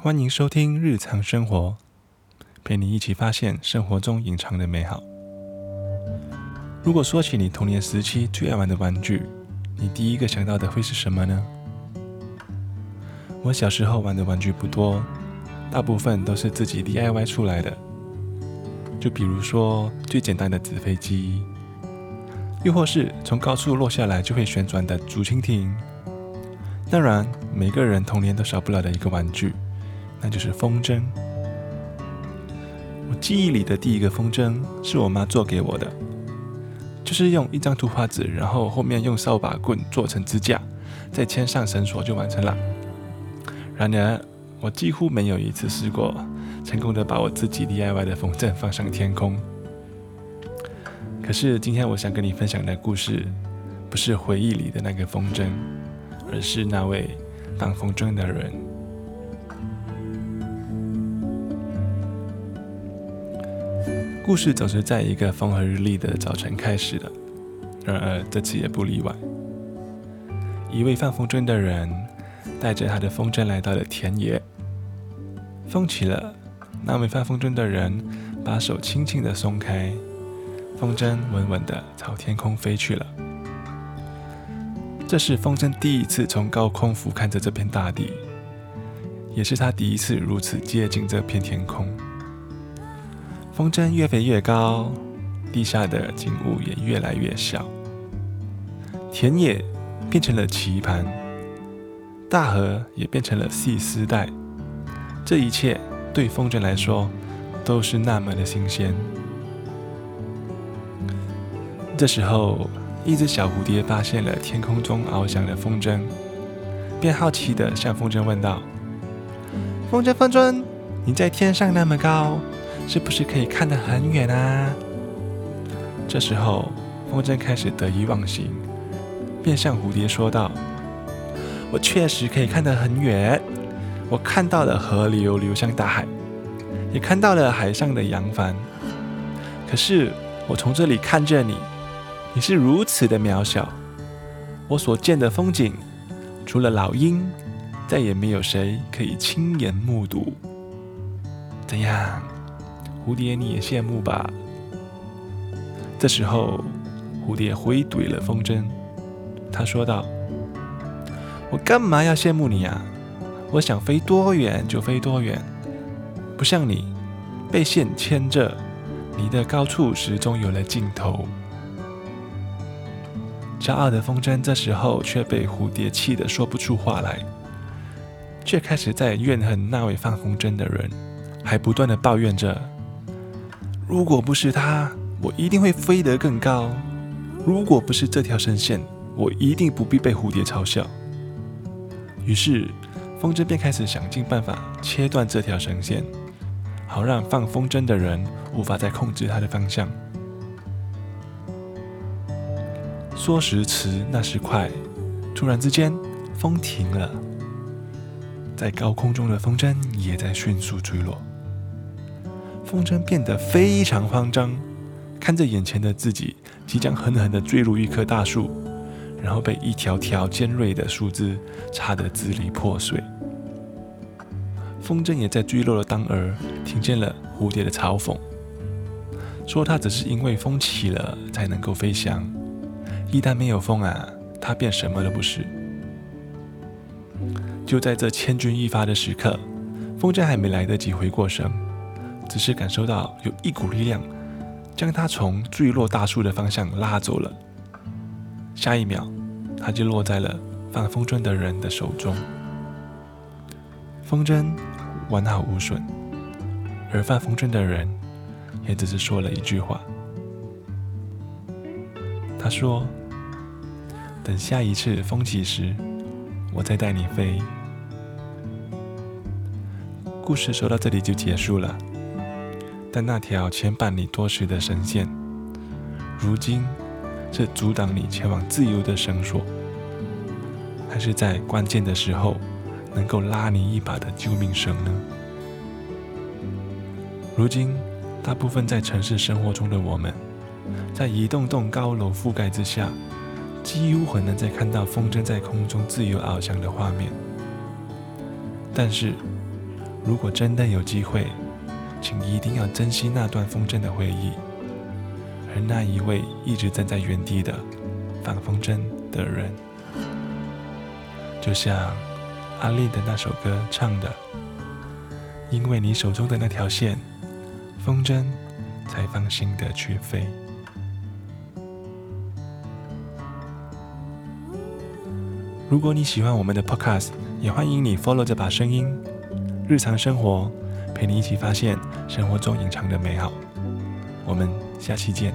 欢迎收听日常生活，陪你一起发现生活中隐藏的美好。如果说起你童年时期最爱玩的玩具，你第一个想到的会是什么呢？我小时候玩的玩具不多，大部分都是自己 DIY 出来的。就比如说最简单的纸飞机，又或是从高处落下来就会旋转的竹蜻蜓。当然，每个人童年都少不了的一个玩具，那就是风筝。我记忆里的第一个风筝是我妈做给我的，就是用一张图画纸，然后后面用扫把棍做成支架，再牵上绳索就完成了。然而，我几乎没有一次试过成功的把我自己 DIY 的风筝放上天空。可是今天我想跟你分享的故事，不是回忆里的那个风筝，而是那位放风筝的人。故事总是在一个风和日丽的早晨开始的，然而这次也不例外。一位放风筝的人。带着他的风筝来到了田野，风起了，那位放风筝的人把手轻轻地松开，风筝稳稳地朝天空飞去了。这是风筝第一次从高空俯瞰着这片大地，也是他第一次如此接近这片天空。风筝越飞越高，地下的景物也越来越小，田野变成了棋盘。大河也变成了细丝带，这一切对风筝来说都是那么的新鲜。这时候，一只小蝴蝶发现了天空中翱翔的风筝，便好奇地向风筝问道：“风筝，风筝，你在天上那么高，是不是可以看得很远啊？”这时候，风筝开始得意忘形，便向蝴蝶说道。我确实可以看得很远，我看到了河流流向大海，也看到了海上的扬帆。可是我从这里看着你，你是如此的渺小，我所见的风景，除了老鹰，再也没有谁可以亲眼目睹。怎样，蝴蝶你也羡慕吧？这时候，蝴蝶回怼了风筝，他说道。我干嘛要羡慕你啊？我想飞多远就飞多远，不像你被线牵着，你的高处始终有了尽头。骄傲的风筝这时候却被蝴蝶气得说不出话来，却开始在怨恨那位放风筝的人，还不断的抱怨着：如果不是他，我一定会飞得更高；如果不是这条绳线，我一定不必被蝴蝶嘲笑。于是，风筝便开始想尽办法切断这条绳线，好让放风筝的人无法再控制它的方向。说时迟，那时快，突然之间，风停了，在高空中的风筝也在迅速坠落。风筝变得非常慌张，看着眼前的自己即将狠狠地坠入一棵大树。然后被一条条尖锐的树枝插得支离破碎。风筝也在坠落的当儿，听见了蝴蝶的嘲讽，说它只是因为风起了才能够飞翔，一旦没有风啊，它便什么都不是。就在这千钧一发的时刻，风筝还没来得及回过神，只是感受到有一股力量将它从坠落大树的方向拉走了。下一秒，它就落在了放风筝的人的手中。风筝完好无损，而放风筝的人也只是说了一句话。他说：“等下一次风起时，我再带你飞。”故事说到这里就结束了。但那条牵绊你多时的绳线，如今……是阻挡你前往自由的绳索，还是在关键的时候能够拉你一把的救命绳呢？如今，大部分在城市生活中的我们，在一栋栋高楼覆盖之下，几乎很难再看到风筝在空中自由翱翔的画面。但是，如果真的有机会，请一定要珍惜那段风筝的回忆，而那一位一直站在原地的放风筝的人，就像阿丽的那首歌唱的：“因为你手中的那条线，风筝才放心的去飞。”如果你喜欢我们的 Podcast，也欢迎你 follow 这把声音，日常生活陪你一起发现生活中隐藏的美好。我们下期见。